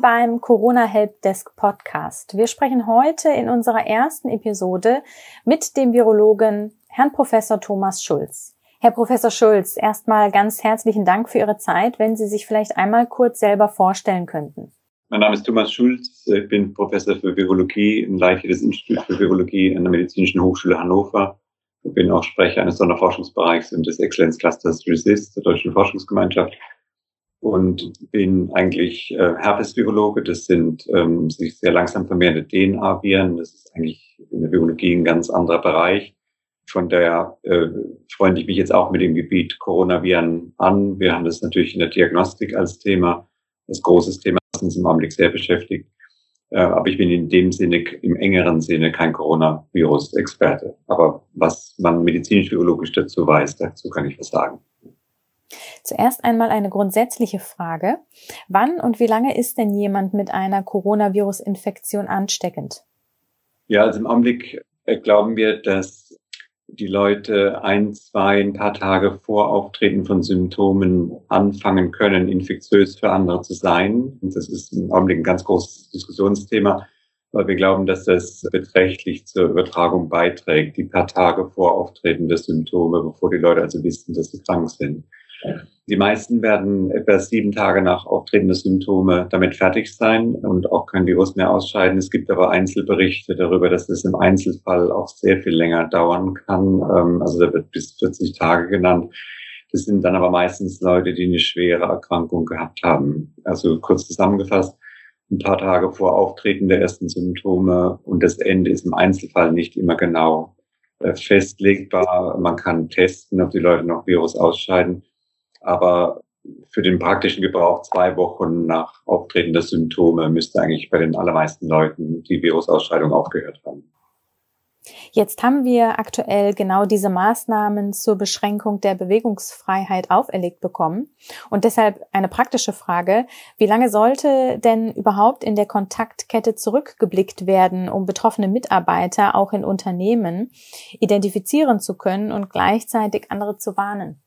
Beim Corona Helpdesk Podcast. Wir sprechen heute in unserer ersten Episode mit dem Virologen Herrn Professor Thomas Schulz. Herr Professor Schulz, erstmal ganz herzlichen Dank für Ihre Zeit, wenn Sie sich vielleicht einmal kurz selber vorstellen könnten. Mein Name ist Thomas Schulz, ich bin Professor für Virologie und Leiter des Instituts für Virologie an der Medizinischen Hochschule Hannover. Ich bin auch Sprecher eines Sonderforschungsbereichs und des Exzellenzclusters RESIST der Deutschen Forschungsgemeinschaft und bin eigentlich äh, Herpesvirologe. Das sind ähm, sich sehr langsam vermehrende DNA-Viren. Das ist eigentlich in der Biologie ein ganz anderer Bereich. Von daher äh, freue ich mich jetzt auch mit dem Gebiet Coronaviren an. Wir haben das natürlich in der Diagnostik als Thema, als großes Thema, das uns im Augenblick sehr beschäftigt. Äh, aber ich bin in dem Sinne, im engeren Sinne, kein Coronavirus-Experte. Aber was man medizinisch-biologisch dazu weiß, dazu kann ich was sagen. Zuerst einmal eine grundsätzliche Frage. Wann und wie lange ist denn jemand mit einer Coronavirus-Infektion ansteckend? Ja, also im Augenblick äh, glauben wir, dass die Leute ein, zwei, ein paar Tage vor Auftreten von Symptomen anfangen können, infektiös für andere zu sein. Und das ist im Augenblick ein ganz großes Diskussionsthema, weil wir glauben, dass das beträchtlich zur Übertragung beiträgt, die paar Tage vor Auftreten der Symptome, bevor die Leute also wissen, dass sie krank sind. Die meisten werden etwa sieben Tage nach Auftreten der Symptome damit fertig sein und auch kein Virus mehr ausscheiden. Es gibt aber Einzelberichte darüber, dass es im Einzelfall auch sehr viel länger dauern kann. Ähm, also da wird bis 40 Tage genannt. Das sind dann aber meistens Leute, die eine schwere Erkrankung gehabt haben. Also kurz zusammengefasst, ein paar Tage vor Auftreten der ersten Symptome und das Ende ist im Einzelfall nicht immer genau äh, festlegbar. Man kann testen, ob die Leute noch Virus ausscheiden aber für den praktischen Gebrauch zwei Wochen nach Auftreten der Symptome müsste eigentlich bei den allermeisten Leuten die Virusausscheidung aufgehört haben. Jetzt haben wir aktuell genau diese Maßnahmen zur Beschränkung der Bewegungsfreiheit auferlegt bekommen. Und deshalb eine praktische Frage. Wie lange sollte denn überhaupt in der Kontaktkette zurückgeblickt werden, um betroffene Mitarbeiter auch in Unternehmen identifizieren zu können und gleichzeitig andere zu warnen?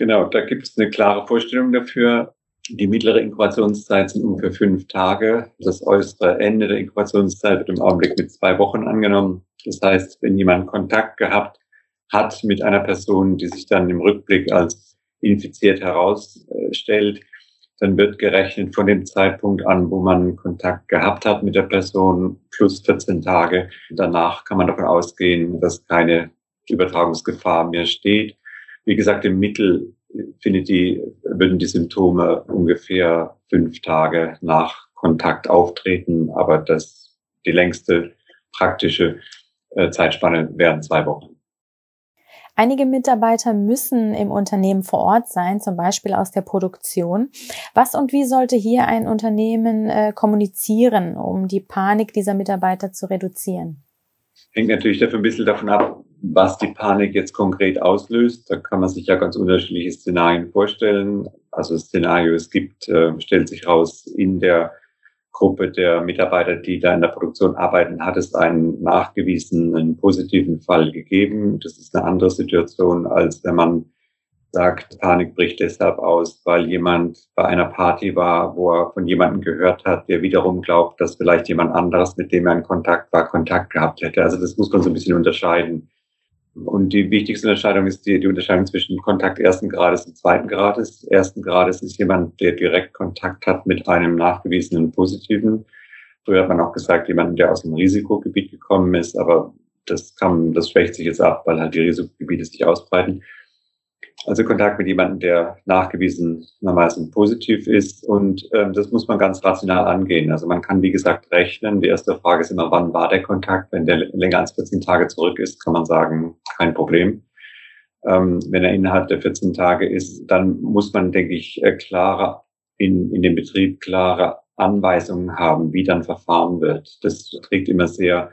Genau, da gibt es eine klare Vorstellung dafür. Die mittlere Inkubationszeit sind ungefähr fünf Tage. Das äußere Ende der Inkubationszeit wird im Augenblick mit zwei Wochen angenommen. Das heißt, wenn jemand Kontakt gehabt hat mit einer Person, die sich dann im Rückblick als infiziert herausstellt, dann wird gerechnet von dem Zeitpunkt an, wo man Kontakt gehabt hat mit der Person, plus 14 Tage. Danach kann man davon ausgehen, dass keine Übertragungsgefahr mehr steht. Wie gesagt, im Mittel findet die, würden die Symptome ungefähr fünf Tage nach Kontakt auftreten, aber das, die längste praktische äh, Zeitspanne wären zwei Wochen. Einige Mitarbeiter müssen im Unternehmen vor Ort sein, zum Beispiel aus der Produktion. Was und wie sollte hier ein Unternehmen äh, kommunizieren, um die Panik dieser Mitarbeiter zu reduzieren? Hängt natürlich dafür ein bisschen davon ab, was die Panik jetzt konkret auslöst. Da kann man sich ja ganz unterschiedliche Szenarien vorstellen. Also Szenario, es gibt, äh, stellt sich raus, in der Gruppe der Mitarbeiter, die da in der Produktion arbeiten, hat es einen nachgewiesenen positiven Fall gegeben. Das ist eine andere Situation, als wenn man sagt, Panik bricht deshalb aus, weil jemand bei einer Party war, wo er von jemandem gehört hat, der wiederum glaubt, dass vielleicht jemand anderes, mit dem er in Kontakt war, Kontakt gehabt hätte. Also das muss man so ein bisschen unterscheiden. Und die wichtigste Unterscheidung ist die, die Unterscheidung zwischen Kontakt ersten Grades und zweiten Grades. Ersten Grades ist jemand, der direkt Kontakt hat mit einem nachgewiesenen positiven. Früher hat man auch gesagt, jemand, der aus dem Risikogebiet gekommen ist, aber das kann, das schwächt sich jetzt ab, weil halt die Risikogebiete sich ausbreiten. Also Kontakt mit jemandem, der nachgewiesenermaßen positiv ist. Und ähm, das muss man ganz rational angehen. Also man kann, wie gesagt, rechnen. Die erste Frage ist immer, wann war der Kontakt? Wenn der länger als 14 Tage zurück ist, kann man sagen, kein Problem. Ähm, wenn er innerhalb der 14 Tage ist, dann muss man, denke ich, äh, klarer in, in dem Betrieb klare Anweisungen haben, wie dann verfahren wird. Das trägt immer sehr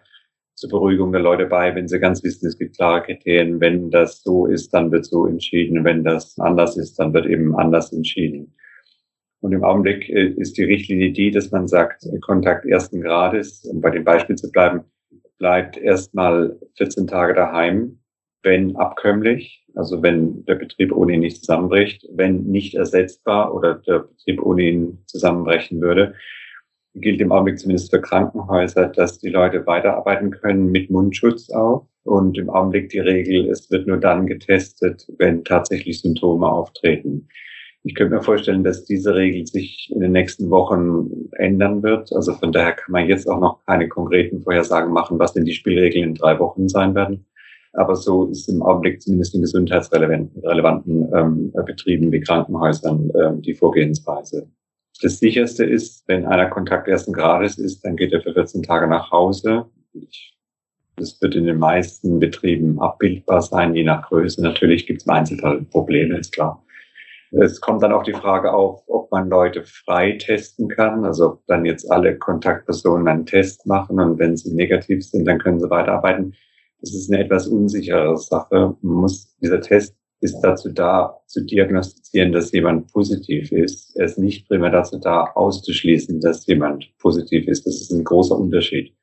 zur Beruhigung der Leute bei, wenn sie ganz wissen, es gibt klare Kriterien. Wenn das so ist, dann wird so entschieden. Wenn das anders ist, dann wird eben anders entschieden. Und im Augenblick äh, ist die Richtlinie die, dass man sagt, Kontakt ersten Grades, um bei dem Beispiel zu bleiben, bleibt erstmal 14 Tage daheim. wenn abkömmlich, also wenn der Betrieb ohne ihn nicht zusammenbricht, wenn nicht ersetzbar oder der Betrieb ohne ihn zusammenbrechen würde, gilt im Augenblick zumindest für Krankenhäuser, dass die Leute weiterarbeiten können mit Mundschutz auch. Und im Augenblick die Regel, es wird nur dann getestet, wenn tatsächlich Symptome auftreten. Ich könnte mir vorstellen, dass diese Regel sich in den nächsten Wochen ändern wird. Also von daher kann man jetzt auch noch keine konkreten Vorhersagen machen, was denn die Spielregeln in drei Wochen sein werden. Aber so ist im Augenblick zumindest in gesundheitsrelevanten ähm, Betrieben wie Krankenhäusern ähm, die Vorgehensweise. Das sicherste ist, wenn einer Kontakt ersten Grades ist, dann geht er für 14 Tage nach Hause. Das wird in den meisten Betrieben abbildbar sein, je nach Größe. Natürlich gibt es im Einzelfall Probleme, ist klar. Es kommt dann auch die Frage auf, ob man Leute frei testen kann, also ob dann jetzt alle Kontaktpersonen einen Test machen und wenn sie negativ sind, dann können sie weiterarbeiten. Das ist eine etwas unsichere Sache. Man muss, dieser Test ist dazu da, zu diagnostizieren, dass jemand positiv ist. Er ist nicht primär dazu da, auszuschließen, dass jemand positiv ist. Das ist ein großer Unterschied.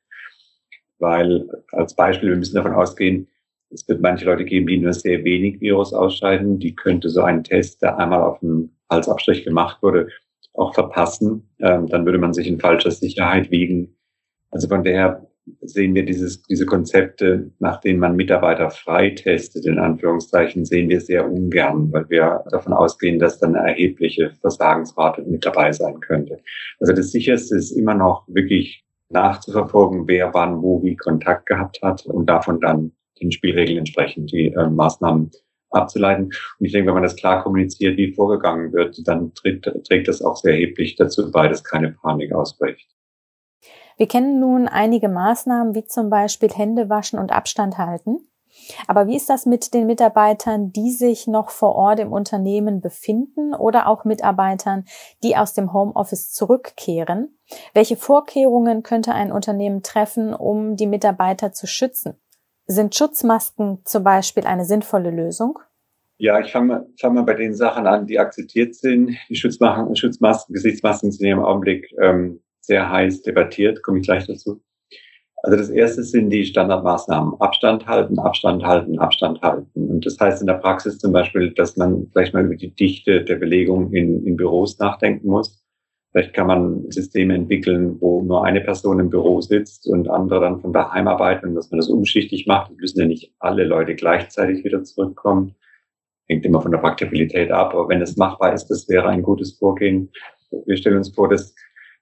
Weil, als Beispiel, wir müssen davon ausgehen, es wird manche Leute geben, die nur sehr wenig Virus ausscheiden. Die könnte so ein Test, der einmal auf den Halsabstrich gemacht wurde, auch verpassen. Ähm, dann würde man sich in falscher Sicherheit wiegen. Also von daher sehen wir dieses, diese Konzepte, nach denen man Mitarbeiter freitestet, in Anführungszeichen, sehen wir sehr ungern, weil wir davon ausgehen, dass dann eine erhebliche Versagensrate mit dabei sein könnte. Also das sicherste ist immer noch wirklich nachzuverfolgen, wer wann wo wie Kontakt gehabt hat und davon dann den Spielregeln entsprechend die äh, Maßnahmen abzuleiten. Und ich denke, wenn man das klar kommuniziert, wie vorgegangen wird, dann trägt, trägt das auch sehr erheblich dazu bei, dass keine Panik ausbricht. Wir kennen nun einige Maßnahmen, wie zum Beispiel Hände waschen und Abstand halten. Aber wie ist das mit den Mitarbeitern, die sich noch vor Ort im Unternehmen befinden oder auch Mitarbeitern, die aus dem Homeoffice zurückkehren? Welche Vorkehrungen könnte ein Unternehmen treffen, um die Mitarbeiter zu schützen? Sind Schutzmasken zum Beispiel eine sinnvolle Lösung? Ja, ich fange mal, fang mal bei den Sachen an, die akzeptiert sind. Die Schutzmasken, Schutzmasken Gesichtsmasken sind im Augenblick ähm, sehr heiß debattiert, komme ich gleich dazu. Also das erste sind die Standardmaßnahmen. Abstand halten, Abstand halten, Abstand halten. Und das heißt in der Praxis zum Beispiel, dass man vielleicht mal über die Dichte der Belegung in, in Büros nachdenken muss. Vielleicht kann man Systeme entwickeln, wo nur eine Person im Büro sitzt und andere dann von daheim arbeiten dass man das umschichtig macht. Es müssen ja nicht alle Leute gleichzeitig wieder zurückkommen. Hängt immer von der Praktikabilität ab. Aber wenn es machbar ist, das wäre ein gutes Vorgehen. Wir stellen uns vor, dass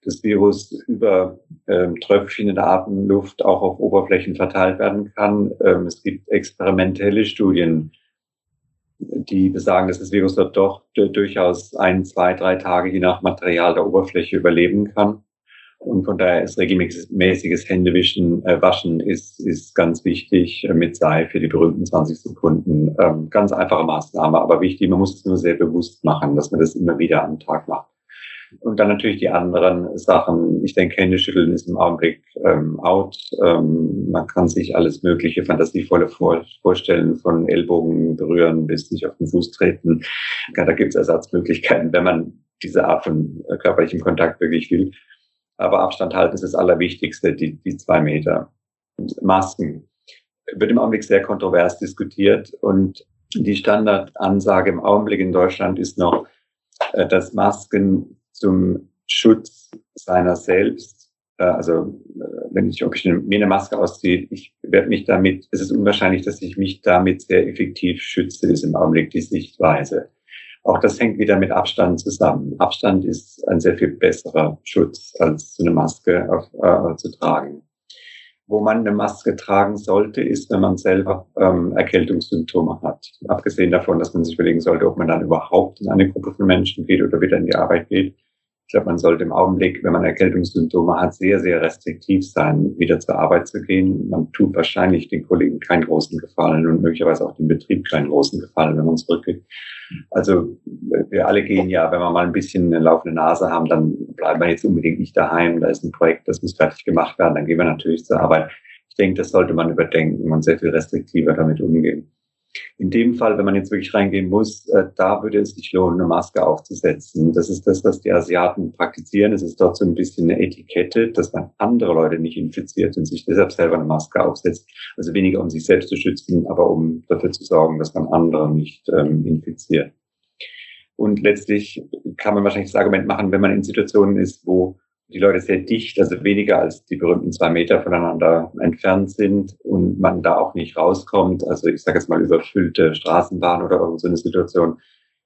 das Virus über ähm, Tröpfchen in der Atemluft auch auf Oberflächen verteilt werden kann. Ähm, es gibt experimentelle Studien, die besagen, dass das Virus dort doch durchaus ein, zwei, drei Tage je nach Material der Oberfläche überleben kann. Und von daher ist regelmäßiges Händewischen, äh, Waschen ist, ist ganz wichtig äh, mit Seife die berühmten 20 Sekunden. Ähm, ganz einfache Maßnahme, aber wichtig, man muss es nur sehr bewusst machen, dass man das immer wieder am Tag macht. Und dann natürlich die anderen Sachen. Ich denke, Händeschütteln ist im Augenblick ähm, out. Ähm, man kann sich alles Mögliche fantasievolle vor vorstellen, von Ellbogen berühren bis sich auf den Fuß treten. Ja, da gibt es Ersatzmöglichkeiten, wenn man diese Art von äh, körperlichem Kontakt wirklich will. Aber Abstand halten ist das Allerwichtigste, die, die zwei Meter. Und Masken wird im Augenblick sehr kontrovers diskutiert und die Standardansage im Augenblick in Deutschland ist noch, äh, dass Masken zum Schutz seiner selbst. Äh, also äh, wenn ich, mir eine Maske ausziehe, ich werde mich damit, es ist unwahrscheinlich, dass ich mich damit sehr effektiv schütze, ist im Augenblick die Sichtweise. Auch das hängt wieder mit Abstand zusammen. Abstand ist ein sehr viel besserer Schutz, als eine Maske auf, äh, zu tragen. Wo man eine Maske tragen sollte, ist, wenn man selber ähm, Erkältungssymptome hat. Abgesehen davon, dass man sich überlegen sollte, ob man dann überhaupt in eine Gruppe von Menschen geht oder wieder in die Arbeit geht. Ich glaube, man sollte im Augenblick, wenn man Erkältungssymptome hat, sehr, sehr restriktiv sein, wieder zur Arbeit zu gehen. Man tut wahrscheinlich den Kollegen keinen großen Gefallen und möglicherweise auch dem Betrieb keinen großen Gefallen, wenn man zurückgeht. Also wir alle gehen ja, wenn wir mal ein bisschen eine laufende Nase haben, dann bleiben wir jetzt unbedingt nicht daheim. Da ist ein Projekt, das muss fertig gemacht werden. Dann gehen wir natürlich zur Arbeit. Ich denke, das sollte man überdenken und sehr viel restriktiver damit umgehen. In dem Fall, wenn man jetzt wirklich reingehen muss, äh, da würde es sich lohnen, eine Maske aufzusetzen. Das ist das, was die Asiaten praktizieren. Es ist dort so ein bisschen eine Etikette, dass man andere Leute nicht infiziert und sich deshalb selber eine Maske aufsetzt. Also weniger um sich selbst zu schützen, aber um dafür zu sorgen, dass man andere nicht ähm, infiziert. Und letztlich kann man wahrscheinlich das Argument machen, wenn man in Situationen ist, wo die Leute sehr dicht, also weniger als die berühmten zwei Meter voneinander entfernt sind und man da auch nicht rauskommt, also ich sage jetzt mal überfüllte Straßenbahn oder irgendeine so eine Situation,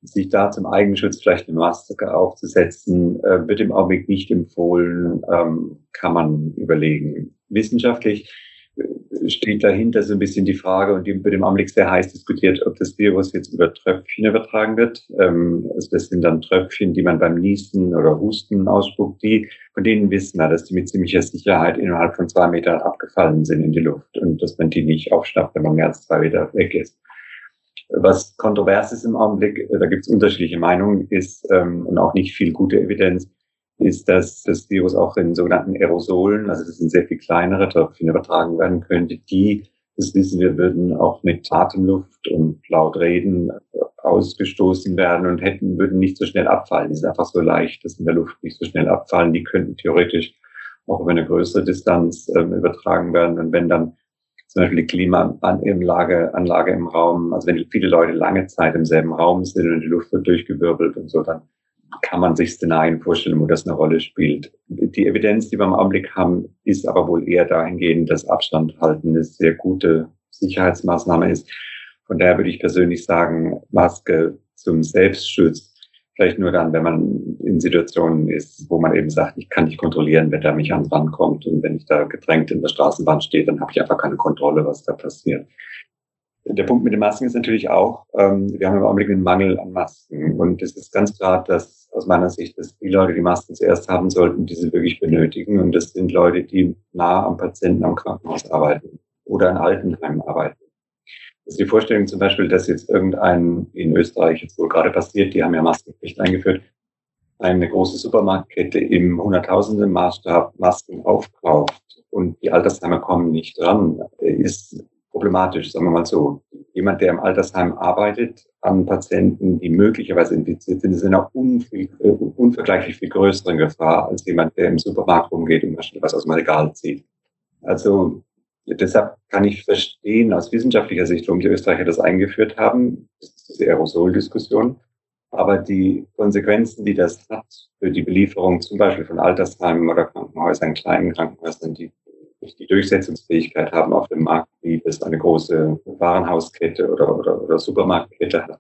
sich da zum Eigenschutz vielleicht eine Maske aufzusetzen, äh, wird im Augenblick nicht empfohlen, ähm, kann man überlegen. Wissenschaftlich steht dahinter so ein bisschen die Frage, und die wird im Augenblick sehr heiß diskutiert, ob das Virus jetzt über Tröpfchen übertragen wird. Ähm, also das sind dann Tröpfchen, die man beim Niesen oder Husten ausspuckt, die, von denen wissen wir, dass die mit ziemlicher Sicherheit innerhalb von zwei Metern abgefallen sind in die Luft und dass man die nicht aufschnappt, wenn man mehr als zwei Meter weg ist. Was kontrovers ist im Augenblick, da gibt es unterschiedliche Meinungen, ist ähm, und auch nicht viel gute Evidenz, ist, dass das Virus auch in sogenannten Aerosolen, also das sind sehr viel kleinere Tröpfchen, übertragen werden könnte, die, das wissen wir, würden auch mit Atemluft und laut Reden ausgestoßen werden und hätten, würden nicht so schnell abfallen. Die sind einfach so leicht, dass in der Luft nicht so schnell abfallen. Die könnten theoretisch auch über eine größere Distanz ähm, übertragen werden. Und wenn dann zum Beispiel die Klimaanlage Anlage im Raum, also wenn viele Leute lange Zeit im selben Raum sind und die Luft wird durchgewirbelt und so, dann kann man sich Szenarien vorstellen, wo das eine Rolle spielt. Die Evidenz, die wir im Augenblick haben, ist aber wohl eher dahingehend, dass Abstand halten eine sehr gute Sicherheitsmaßnahme ist. Von daher würde ich persönlich sagen, Maske zum Selbstschutz vielleicht nur dann, wenn man in Situationen ist, wo man eben sagt, ich kann nicht kontrollieren, wer da mich an rankommt. Und wenn ich da gedrängt in der Straßenbahn stehe, dann habe ich einfach keine Kontrolle, was da passiert. Der Punkt mit den Masken ist natürlich auch, ähm, wir haben im Augenblick einen Mangel an Masken. Und es ist ganz klar, dass aus meiner Sicht, dass die Leute die Masken zuerst haben sollten, die sie wirklich benötigen. Und das sind Leute, die nah am Patienten am Krankenhaus arbeiten oder in Altenheimen arbeiten. Ist die Vorstellung zum Beispiel, dass jetzt irgendein in Österreich jetzt wohl gerade passiert, die haben ja Maskenpflicht eingeführt, eine große Supermarktkette im Hunderttausenden Maßstab Masken aufkauft und die Altersheimer kommen nicht dran, ist problematisch, sagen wir mal so. Jemand, der im Altersheim arbeitet, an Patienten, die möglicherweise infiziert sind, ist in einer äh, unvergleichlich viel größeren Gefahr als jemand, der im Supermarkt rumgeht und was aus dem Regal zieht. Also deshalb kann ich verstehen aus wissenschaftlicher Sicht, warum die Österreicher das eingeführt haben. Das ist diese Aerosol-Diskussion. Aber die Konsequenzen, die das hat für die Belieferung zum Beispiel von Altersheimen oder Krankenhäusern, kleinen Krankenhäusern, die die Durchsetzungsfähigkeit haben auf dem Markt, wie das eine große Warenhauskette oder, oder, oder Supermarktkette hat.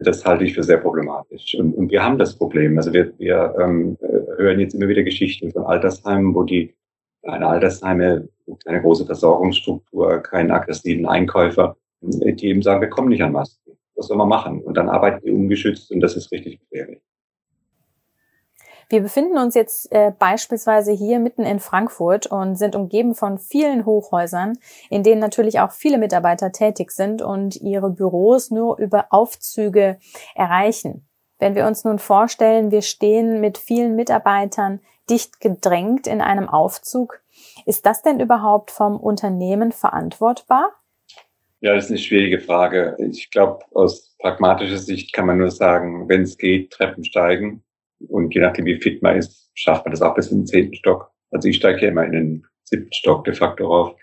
Das halte ich für sehr problematisch. Und, und wir haben das Problem. Also wir, wir ähm, hören jetzt immer wieder Geschichten von Altersheimen, wo die eine Altersheime, eine große Versorgungsstruktur, keinen aggressiven Einkäufer, die eben sagen, wir kommen nicht an Masken. Was soll man machen? Und dann arbeiten die ungeschützt und das ist richtig gefährlich. Wir befinden uns jetzt äh, beispielsweise hier mitten in Frankfurt und sind umgeben von vielen Hochhäusern, in denen natürlich auch viele Mitarbeiter tätig sind und ihre Büros nur über Aufzüge erreichen. Wenn wir uns nun vorstellen, wir stehen mit vielen Mitarbeitern dicht gedrängt in einem Aufzug, ist das denn überhaupt vom Unternehmen verantwortbar? Ja, das ist eine schwierige Frage. Ich glaube, aus pragmatischer Sicht kann man nur sagen, wenn es geht, Treppen steigen. Und je nachdem, wie fit man ist, schafft man das auch bis in den zehnten Stock. Also ich steige ja immer in den siebten Stock de facto rauf.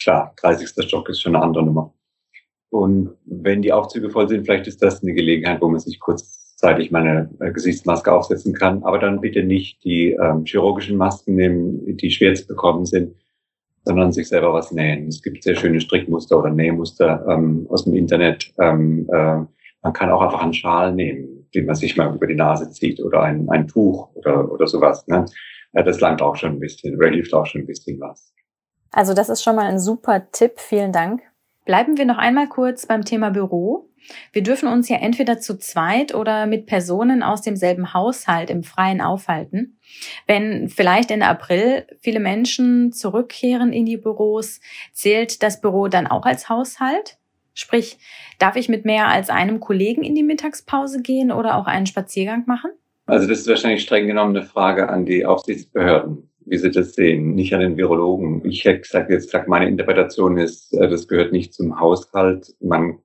Klar, 30. Stock ist schon eine andere Nummer. Und wenn die Aufzüge voll sind, vielleicht ist das eine Gelegenheit, wo man sich kurzzeitig meine äh, Gesichtsmaske aufsetzen kann. Aber dann bitte nicht die ähm, chirurgischen Masken nehmen, die schwer zu bekommen sind, sondern sich selber was nähen. Es gibt sehr schöne Strickmuster oder Nähmuster ähm, aus dem Internet. Ähm, äh, man kann auch einfach einen Schal nehmen den man sich mal über die Nase zieht oder ein, ein Tuch oder, oder sowas. Ne? Ja, das langt auch schon ein bisschen oder hilft auch schon ein bisschen was. Also das ist schon mal ein super Tipp. Vielen Dank. Bleiben wir noch einmal kurz beim Thema Büro. Wir dürfen uns ja entweder zu zweit oder mit Personen aus demselben Haushalt im Freien aufhalten. Wenn vielleicht Ende April viele Menschen zurückkehren in die Büros, zählt das Büro dann auch als Haushalt? Sprich, darf ich mit mehr als einem Kollegen in die Mittagspause gehen oder auch einen Spaziergang machen? Also das ist wahrscheinlich streng genommen eine Frage an die Aufsichtsbehörden, wie sie das sehen, nicht an den Virologen. Ich hätte gesagt, jetzt gesagt, meine Interpretation ist, äh, das gehört nicht zum Haushalt. Man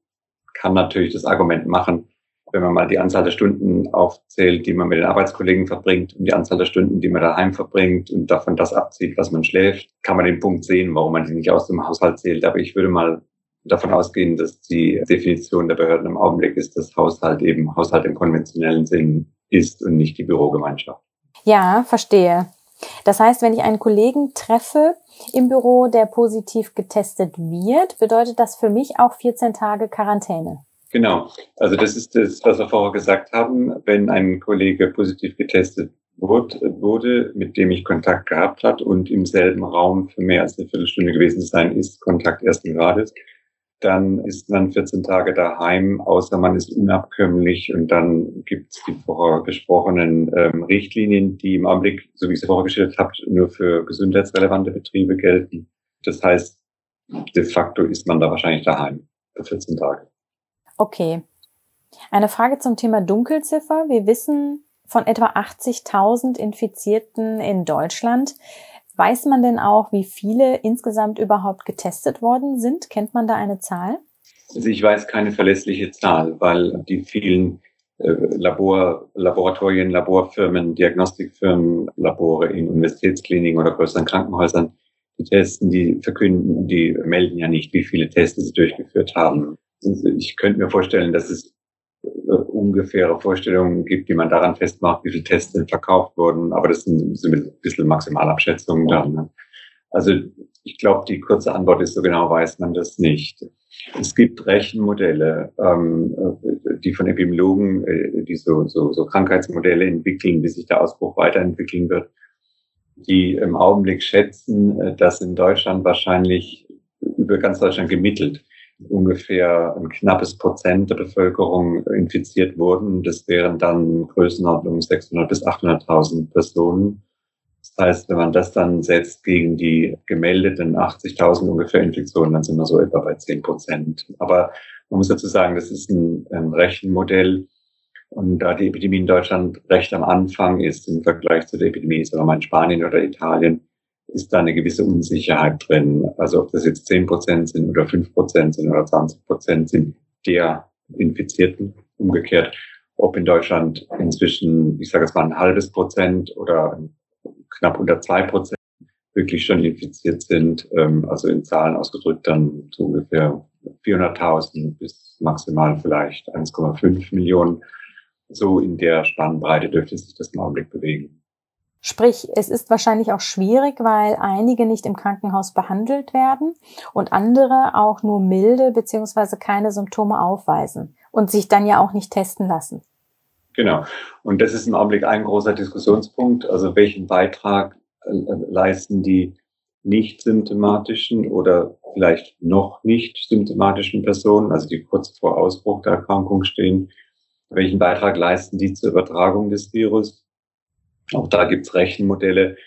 kann natürlich das Argument machen, wenn man mal die Anzahl der Stunden aufzählt, die man mit den Arbeitskollegen verbringt und die Anzahl der Stunden, die man daheim verbringt und davon das abzieht, was man schläft, kann man den Punkt sehen, warum man die nicht aus dem Haushalt zählt. Aber ich würde mal davon ausgehen, dass die Definition der Behörden im Augenblick ist, dass Haushalt eben Haushalt im konventionellen Sinn ist und nicht die Bürogemeinschaft. Ja, verstehe. Das heißt, wenn ich einen Kollegen treffe im Büro, der positiv getestet wird, bedeutet das für mich auch 14 Tage Quarantäne. Genau. Also das ist das, was wir vorher gesagt haben. Wenn ein Kollege positiv getestet wurde, mit dem ich Kontakt gehabt hat und im selben Raum für mehr als eine Viertelstunde gewesen sein ist, Kontakt ersten Grades, dann ist man 14 Tage daheim, außer man ist unabkömmlich und dann gibt es die vorher besprochenen ähm, Richtlinien, die im Augenblick, so wie ich es vorher geschildert habe, nur für gesundheitsrelevante Betriebe gelten. Das heißt, de facto ist man da wahrscheinlich daheim für 14 Tage. Okay. Eine Frage zum Thema Dunkelziffer. Wir wissen von etwa 80.000 Infizierten in Deutschland. Weiß man denn auch, wie viele insgesamt überhaupt getestet worden sind? Kennt man da eine Zahl? Also ich weiß keine verlässliche Zahl, weil die vielen äh, Labor, Laboratorien, Laborfirmen, Diagnostikfirmen, Labore in Universitätskliniken oder größeren Krankenhäusern, die testen, die verkünden, die melden ja nicht, wie viele Tests sie durchgeführt haben. Ich könnte mir vorstellen, dass es ungefähre Vorstellungen gibt, die man daran festmacht, wie viele Tests denn verkauft wurden. Aber das sind, sind ein bisschen Maximalabschätzungen dann. Ne? Also ich glaube, die kurze Antwort ist, so genau weiß man das nicht. Es gibt Rechenmodelle, ähm, äh, die von Epidemiologen, äh, die so, so, so Krankheitsmodelle entwickeln, wie sich der Ausbruch weiterentwickeln wird, die im Augenblick schätzen, dass in Deutschland wahrscheinlich über ganz Deutschland gemittelt ungefähr ein knappes Prozent der Bevölkerung infiziert wurden. Das wären dann Größenordnung 600 bis 800.000 Personen. Das heißt, wenn man das dann setzt gegen die gemeldeten 80.000 ungefähr Infektionen, dann sind wir so etwa bei 10 Prozent. Aber man muss dazu sagen, das ist ein, ein Rechenmodell. Und da die Epidemie in Deutschland recht am Anfang ist im Vergleich zu der Epidemie, sagen wir mal in Spanien oder Italien, ist da eine gewisse Unsicherheit drin. Also ob das jetzt zehn Prozent sind oder fünf Prozent sind oder 20 Prozent sind der Infizierten umgekehrt. Ob in Deutschland inzwischen, ich sage es mal, ein halbes Prozent oder knapp unter zwei Prozent wirklich schon infiziert sind, ähm, also in Zahlen ausgedrückt dann so ungefähr 400.000 bis maximal vielleicht 1,5 Millionen. So in der Spannbreite dürfte sich das im Augenblick bewegen. Sprich, es ist wahrscheinlich auch schwierig, weil einige nicht im Krankenhaus behandelt werden und andere auch nur milde beziehungsweise keine Symptome aufweisen und sich dann ja auch nicht testen lassen. Genau. Und das ist im Augenblick ein großer Diskussionspunkt. Also welchen Beitrag äh, leisten die nicht symptomatischen oder vielleicht noch nicht symptomatischen Personen, also die kurz vor Ausbruch der Erkrankung stehen, welchen Beitrag leisten die zur Übertragung des Virus? Auch da gibt's Rechenmodelle.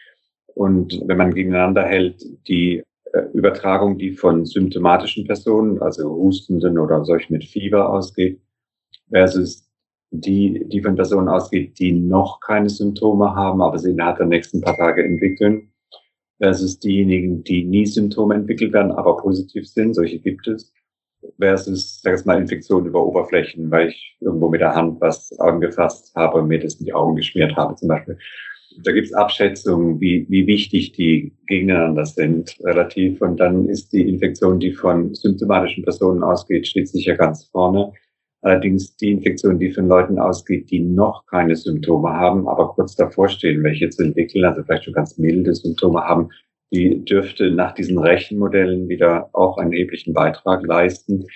Und wenn man gegeneinander hält, die äh, Übertragung, die von symptomatischen Personen, also Hustenden oder solchen mit Fieber ausgeht, versus die, die von Personen ausgeht, die noch keine Symptome haben, aber sie innerhalb der nächsten paar Tage entwickeln, versus diejenigen, die nie Symptome entwickelt werden, aber positiv sind, solche gibt es, versus, sag ich mal, Infektionen über Oberflächen, weil ich irgendwo mit der Hand was angefasst habe und mir das in die Augen geschmiert habe zum Beispiel. Da gibt es Abschätzungen, wie, wie wichtig die gegeneinander sind, relativ. Und dann ist die Infektion, die von symptomatischen Personen ausgeht, steht sicher ganz vorne. Allerdings die Infektion, die von Leuten ausgeht, die noch keine Symptome haben, aber kurz davor stehen, welche zu entwickeln, also vielleicht schon ganz milde Symptome haben, die dürfte nach diesen Rechenmodellen wieder auch einen erheblichen Beitrag leisten.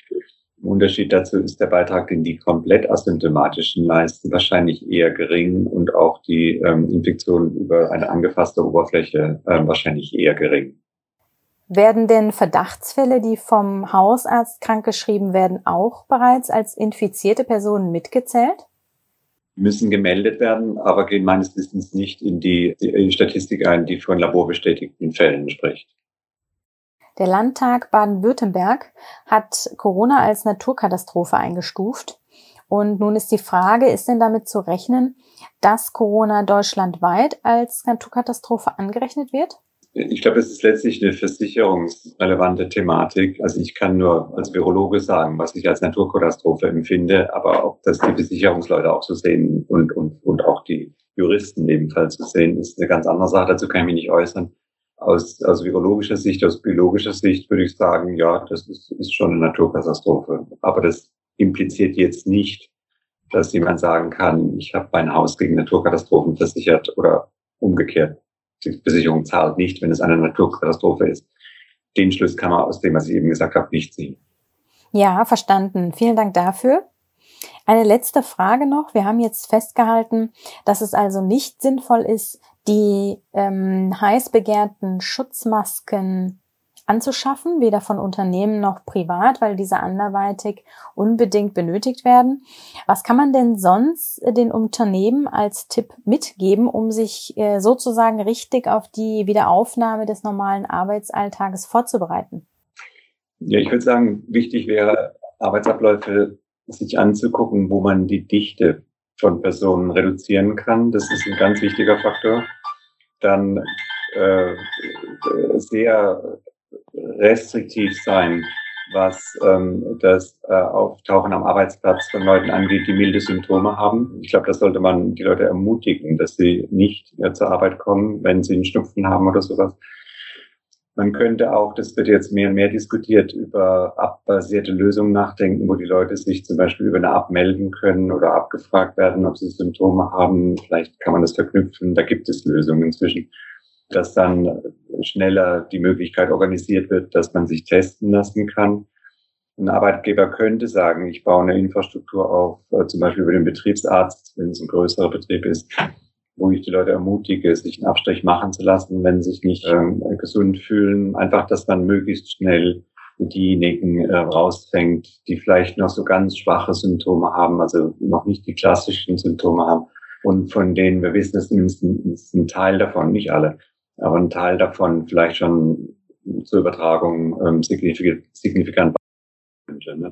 Im Unterschied dazu ist der Beitrag, den die komplett asymptomatischen leisten, wahrscheinlich eher gering und auch die ähm, Infektion über eine angefasste Oberfläche äh, wahrscheinlich eher gering. Werden denn Verdachtsfälle, die vom Hausarzt krankgeschrieben werden, auch bereits als infizierte Personen mitgezählt? Müssen gemeldet werden, aber gehen meines Wissens nicht in die, Statistik ein, die von laborbestätigten Fällen spricht. Der Landtag Baden-Württemberg hat Corona als Naturkatastrophe eingestuft. Und nun ist die Frage, ist denn damit zu rechnen, dass Corona deutschlandweit als Naturkatastrophe angerechnet wird? Ich glaube, es ist letztlich eine versicherungsrelevante Thematik. Also ich kann nur als Virologe sagen, was ich als Naturkatastrophe empfinde, aber ob das die Versicherungsleute auch so sehen und, und, und auch die Juristen ebenfalls so sehen, ist eine ganz andere Sache. Dazu kann ich mich nicht äußern. Aus, aus virologischer Sicht, aus biologischer Sicht würde ich sagen, ja, das ist, ist schon eine Naturkatastrophe. Aber das impliziert jetzt nicht, dass jemand sagen kann, ich habe mein Haus gegen Naturkatastrophen versichert oder umgekehrt. Die Versicherung zahlt nicht, wenn es eine Naturkatastrophe ist. Den Schluss kann man aus dem, was ich eben gesagt habe, nicht ziehen. Ja, verstanden. Vielen Dank dafür. Eine letzte Frage noch. Wir haben jetzt festgehalten, dass es also nicht sinnvoll ist, die ähm, heiß begehrten Schutzmasken anzuschaffen, weder von Unternehmen noch privat, weil diese anderweitig unbedingt benötigt werden. Was kann man denn sonst den Unternehmen als Tipp mitgeben, um sich äh, sozusagen richtig auf die Wiederaufnahme des normalen Arbeitsalltages vorzubereiten? Ja, ich würde sagen, wichtig wäre, Arbeitsabläufe sich anzugucken, wo man die Dichte von Personen reduzieren kann. Das ist ein ganz wichtiger Faktor. Dann äh, sehr restriktiv sein, was ähm, das äh, Auftauchen am Arbeitsplatz von Leuten angeht, die milde Symptome haben. Ich glaube, das sollte man die Leute ermutigen, dass sie nicht ja, zur Arbeit kommen, wenn sie einen Schnupfen haben oder sowas. Man könnte auch, das wird jetzt mehr und mehr diskutiert, über abbasierte Lösungen nachdenken, wo die Leute sich zum Beispiel über eine App melden können oder abgefragt werden, ob sie Symptome haben. Vielleicht kann man das verknüpfen. Da gibt es Lösungen inzwischen dass dann schneller die Möglichkeit organisiert wird, dass man sich testen lassen kann. Ein Arbeitgeber könnte sagen, ich baue eine Infrastruktur auf, äh, zum Beispiel über den Betriebsarzt, wenn es ein größerer Betrieb ist, wo ich die Leute ermutige, sich einen Abstrich machen zu lassen, wenn sie sich nicht äh, gesund fühlen. Einfach, dass man möglichst schnell diejenigen äh, rausfängt, die vielleicht noch so ganz schwache Symptome haben, also noch nicht die klassischen Symptome haben und von denen wir wissen, dass mindestens ein Teil davon, nicht alle, aber ein Teil davon vielleicht schon zur Übertragung ähm, signifikant, signifikant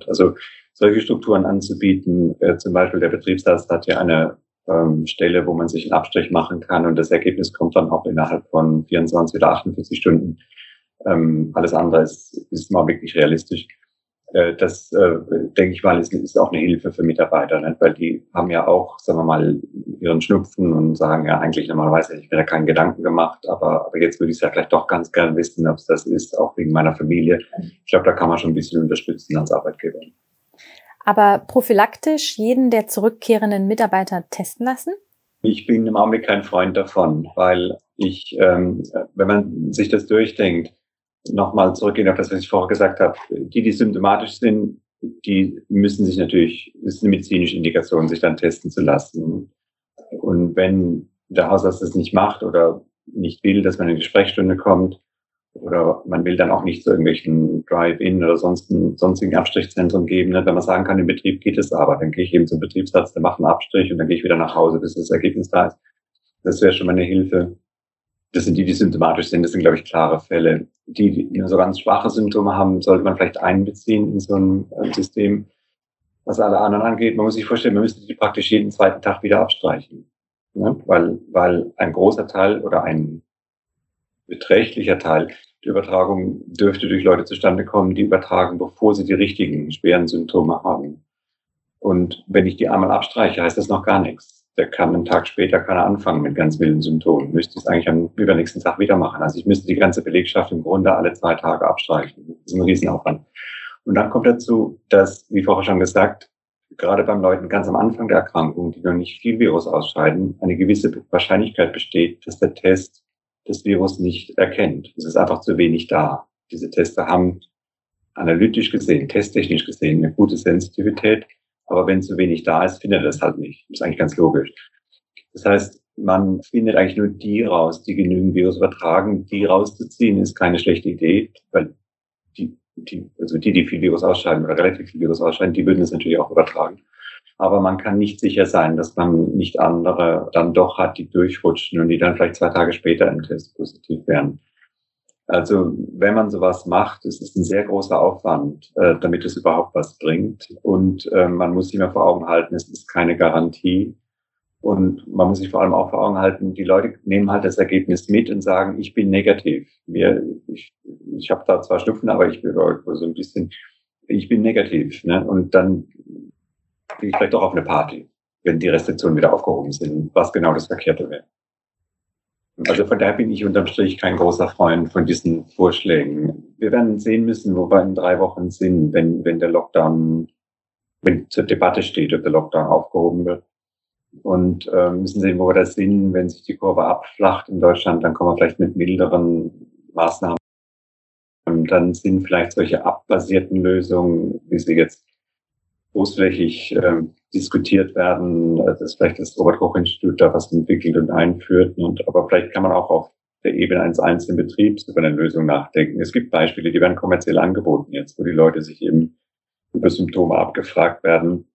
also solche Strukturen anzubieten, äh, zum Beispiel der Betriebsarzt hat ja eine ähm, Stelle, wo man sich einen Abstrich machen kann und das Ergebnis kommt dann auch innerhalb von 24 oder 48 Stunden. Ähm, alles andere ist, ist mal wirklich realistisch. Äh, das, äh, denke ich mal, ist, ist auch eine Hilfe für Mitarbeiter, ne? weil die haben ja auch, sagen wir mal, ihren Schnupfen und sagen ja eigentlich normalerweise, ich mir da keinen Gedanken gemacht, aber, aber jetzt würde ich es ja vielleicht doch ganz gerne wissen, ob es das ist, auch wegen meiner Familie. Ich glaube, da kann man schon ein bisschen unterstützen als Arbeitgeber. Aber prophylaktisch jeden der zurückkehrenden Mitarbeiter testen lassen? Ich bin im Augenblick kein Freund davon, weil ich, ähm, wenn man sich das durchdenkt, nochmal zurückgehen auf das, was ich vorher gesagt habe. Die, die symptomatisch sind, die müssen sich natürlich, ist eine medizinische Indikation, sich dann testen zu lassen. Und wenn der Hausarzt das nicht macht oder nicht will, dass man in die Sprechstunde kommt, oder man will dann auch nicht zu irgendwelchen Drive-In oder sonstigen, sonstigen Abstrichzentren geben. Ne? Wenn man sagen kann, im Betrieb geht es aber, dann gehe ich eben zum Betriebsarzt, der macht einen Abstrich und dann gehe ich wieder nach Hause, bis das Ergebnis da ist. Das wäre schon mal eine Hilfe. Das sind die, die symptomatisch sind. Das sind, glaube ich, klare Fälle. Die, die so ganz schwache Symptome haben, sollte man vielleicht einbeziehen in so ein äh, System. Was alle anderen angeht, man muss sich vorstellen, man müsste die praktisch jeden zweiten Tag wieder abstreichen. Ne? Weil, weil ein großer Teil oder ein beträchtlicher Teil der Übertragung dürfte durch Leute zustande kommen, die übertragen, bevor sie die richtigen schweren Symptome haben. Und wenn ich die einmal abstreiche, heißt das noch gar nichts der kann einen Tag später kann er anfangen mit ganz wilden Symptomen. Müsste es eigentlich am übernächsten Tag wieder machen. Also ich müsste die ganze Belegschaft im Grunde alle zwei Tage abstreichen. Das ist ein Riesenaufwand. Und dann kommt dazu, dass, wie vorher schon gesagt, gerade beim Leuten ganz am Anfang der Erkrankung, die noch nicht viel Virus ausscheiden, eine gewisse Wahrscheinlichkeit besteht, dass der Test das Virus nicht erkennt. Es ist einfach zu wenig da. Diese Tester haben analytisch gesehen, testtechnisch gesehen eine gute Sensitivität, aber wenn zu wenig da ist, findet er das halt nicht. Das ist eigentlich ganz logisch. Das heißt, man findet eigentlich nur die raus, die genügend Virus übertragen. Die rauszuziehen ist keine schlechte Idee, weil die, die, also die, die viel Virus ausscheiden oder relativ viel Virus ausscheiden, die würden es natürlich auch übertragen. Aber man kann nicht sicher sein, dass man nicht andere dann doch hat, die durchrutschen und die dann vielleicht zwei Tage später im Test positiv werden. Also wenn man sowas macht, es ist ein sehr großer Aufwand, äh, damit es überhaupt was bringt. Und äh, man muss sich immer vor Augen halten, es ist keine Garantie. Und man muss sich vor allem auch vor Augen halten, die Leute nehmen halt das Ergebnis mit und sagen, ich bin negativ. Mir, ich ich habe da zwar Schnupfen, aber ich bin so ein bisschen, ich bin negativ. Ne? Und dann gehe ich vielleicht doch auf eine Party, wenn die Restriktionen wieder aufgehoben sind, was genau das Verkehrte wäre. Also von daher bin ich unterm Strich kein großer Freund von diesen Vorschlägen. Wir werden sehen müssen, wo wir in drei Wochen sind, wenn, wenn der Lockdown, wenn zur Debatte steht, ob der Lockdown aufgehoben wird. Und äh, müssen sehen, wo wir da sind. Wenn sich die Kurve abflacht in Deutschland, dann kommen wir vielleicht mit milderen Maßnahmen. Und dann sind vielleicht solche abbasierten Lösungen, wie sie jetzt großflächig äh, diskutiert werden, äh, dass vielleicht das Robert-Koch-Institut da was entwickelt und einführt. Und, aber vielleicht kann man auch auf der Ebene eines einzelnen Betriebs über eine Lösung nachdenken. Es gibt Beispiele, die werden kommerziell angeboten jetzt, wo die Leute sich eben über Symptome abgefragt werden,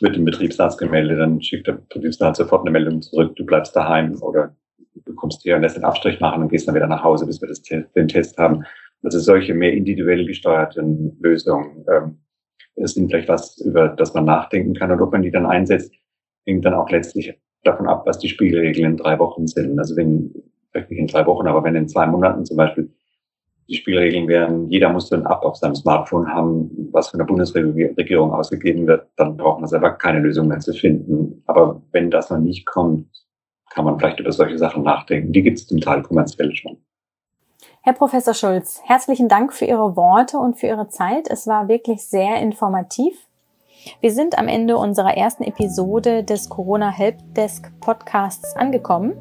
wird dem Betriebsarzt gemeldet, dann schickt der Betriebsarzt sofort eine Meldung zurück, du bleibst daheim oder du kommst hier und lässt den Abstrich machen und gehst dann wieder nach Hause, bis wir das, den Test haben. Also solche mehr individuell gesteuerten Lösungen ähm, sind vielleicht was, über das man nachdenken kann und ob man die dann einsetzt, hängt dann auch letztlich davon ab, was die Spielregeln in drei Wochen sind. Also wenn, vielleicht nicht in drei Wochen, aber wenn in zwei Monaten zum Beispiel die Spielregeln wären, jeder muss eine App auf seinem Smartphone haben, was von der Bundesregierung ausgegeben wird, dann braucht man selber keine Lösung mehr zu finden. Aber wenn das noch nicht kommt, kann man vielleicht über solche Sachen nachdenken. Die gibt es zum Teil kommerziell schon. Herr Professor Schulz, herzlichen Dank für Ihre Worte und für Ihre Zeit. Es war wirklich sehr informativ. Wir sind am Ende unserer ersten Episode des Corona Helpdesk Podcasts angekommen,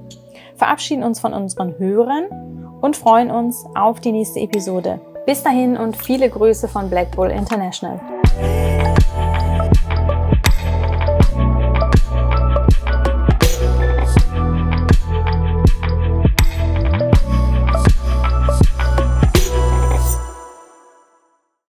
verabschieden uns von unseren Hörern und freuen uns auf die nächste Episode. Bis dahin und viele Grüße von Black Bull International.